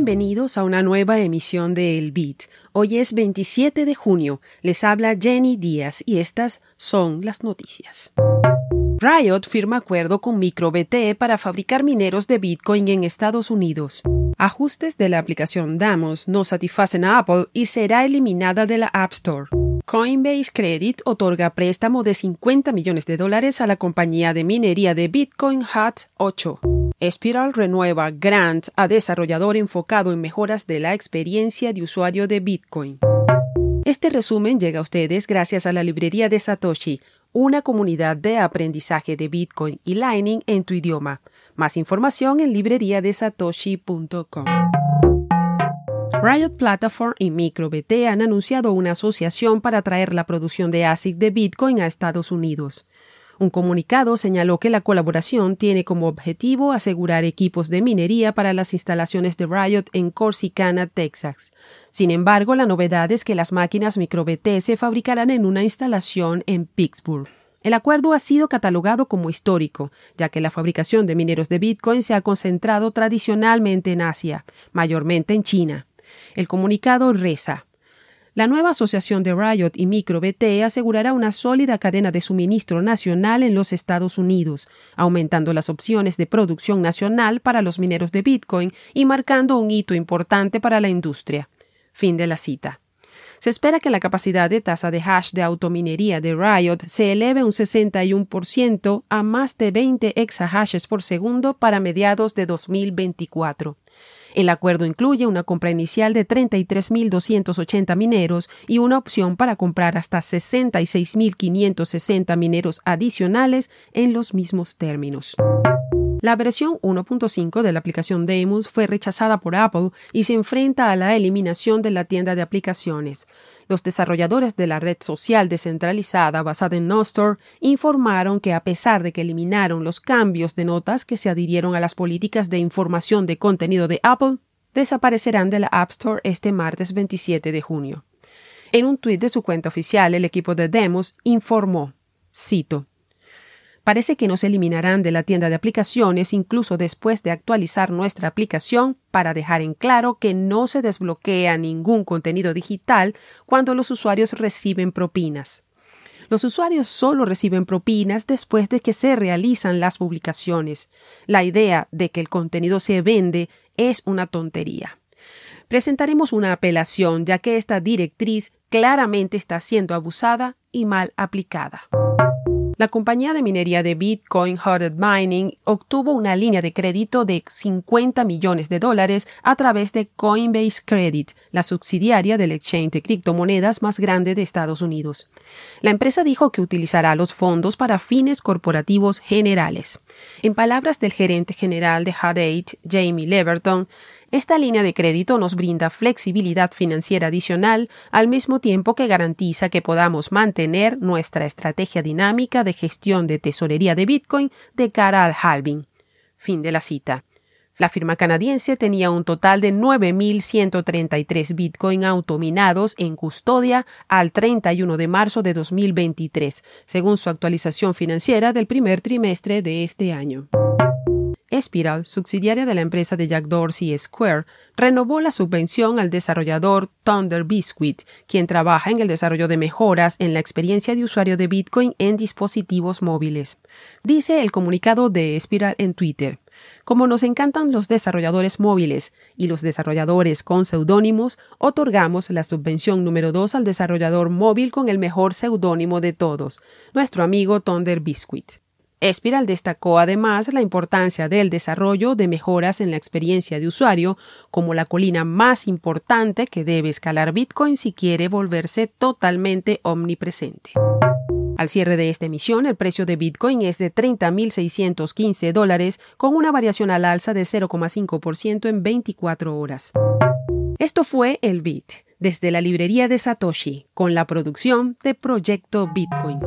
Bienvenidos a una nueva emisión de El Beat. Hoy es 27 de junio. Les habla Jenny Díaz y estas son las noticias. Riot firma acuerdo con MicroBT para fabricar mineros de Bitcoin en Estados Unidos. Ajustes de la aplicación Damos no satisfacen a Apple y será eliminada de la App Store. Coinbase Credit otorga préstamo de 50 millones de dólares a la compañía de minería de Bitcoin Hut 8. Spiral renueva grant a desarrollador enfocado en mejoras de la experiencia de usuario de Bitcoin. Este resumen llega a ustedes gracias a la librería de Satoshi, una comunidad de aprendizaje de Bitcoin y Lightning en tu idioma. Más información en libreriadesatoshi.com. Riot Platform y MicroBT han anunciado una asociación para traer la producción de ASIC de Bitcoin a Estados Unidos. Un comunicado señaló que la colaboración tiene como objetivo asegurar equipos de minería para las instalaciones de Riot en Corsicana, Texas. Sin embargo, la novedad es que las máquinas MicroBT se fabricarán en una instalación en Pittsburgh. El acuerdo ha sido catalogado como histórico, ya que la fabricación de mineros de Bitcoin se ha concentrado tradicionalmente en Asia, mayormente en China. El comunicado reza la nueva asociación de Riot y MicroBT asegurará una sólida cadena de suministro nacional en los Estados Unidos, aumentando las opciones de producción nacional para los mineros de Bitcoin y marcando un hito importante para la industria. Fin de la cita. Se espera que la capacidad de tasa de hash de autominería de Riot se eleve un 61% a más de 20 exahashes por segundo para mediados de 2024. El acuerdo incluye una compra inicial de 33.280 mineros y una opción para comprar hasta 66.560 mineros adicionales en los mismos términos. La versión 1.5 de la aplicación Demus fue rechazada por Apple y se enfrenta a la eliminación de la tienda de aplicaciones. Los desarrolladores de la red social descentralizada basada en Nostor informaron que a pesar de que eliminaron los cambios de notas que se adhirieron a las políticas de información de contenido de Apple, desaparecerán de la App Store este martes 27 de junio. En un tuit de su cuenta oficial, el equipo de Demos informó, cito, Parece que nos eliminarán de la tienda de aplicaciones incluso después de actualizar nuestra aplicación para dejar en claro que no se desbloquea ningún contenido digital cuando los usuarios reciben propinas. Los usuarios solo reciben propinas después de que se realizan las publicaciones. La idea de que el contenido se vende es una tontería. Presentaremos una apelación ya que esta directriz claramente está siendo abusada y mal aplicada. La compañía de minería de Bitcoin Hooded Mining obtuvo una línea de crédito de 50 millones de dólares a través de Coinbase Credit, la subsidiaria del exchange de criptomonedas más grande de Estados Unidos. La empresa dijo que utilizará los fondos para fines corporativos generales. En palabras del gerente general de Hut Jamie Leverton, esta línea de crédito nos brinda flexibilidad financiera adicional al mismo tiempo que garantiza que podamos mantener nuestra estrategia dinámica de gestión de tesorería de Bitcoin de cara al halving. Fin de la cita. La firma canadiense tenía un total de 9.133 Bitcoin autominados en custodia al 31 de marzo de 2023, según su actualización financiera del primer trimestre de este año. Espiral, subsidiaria de la empresa de Jack Dorsey Square, renovó la subvención al desarrollador Thunder Biscuit, quien trabaja en el desarrollo de mejoras en la experiencia de usuario de Bitcoin en dispositivos móviles. Dice el comunicado de Espiral en Twitter. Como nos encantan los desarrolladores móviles y los desarrolladores con seudónimos, otorgamos la subvención número 2 al desarrollador móvil con el mejor seudónimo de todos, nuestro amigo Thunder Biscuit. Espiral destacó además la importancia del desarrollo de mejoras en la experiencia de usuario como la colina más importante que debe escalar Bitcoin si quiere volverse totalmente omnipresente. Al cierre de esta emisión, el precio de Bitcoin es de 30.615 dólares, con una variación al alza de 0,5% en 24 horas. Esto fue el Bit, desde la librería de Satoshi, con la producción de Proyecto Bitcoin.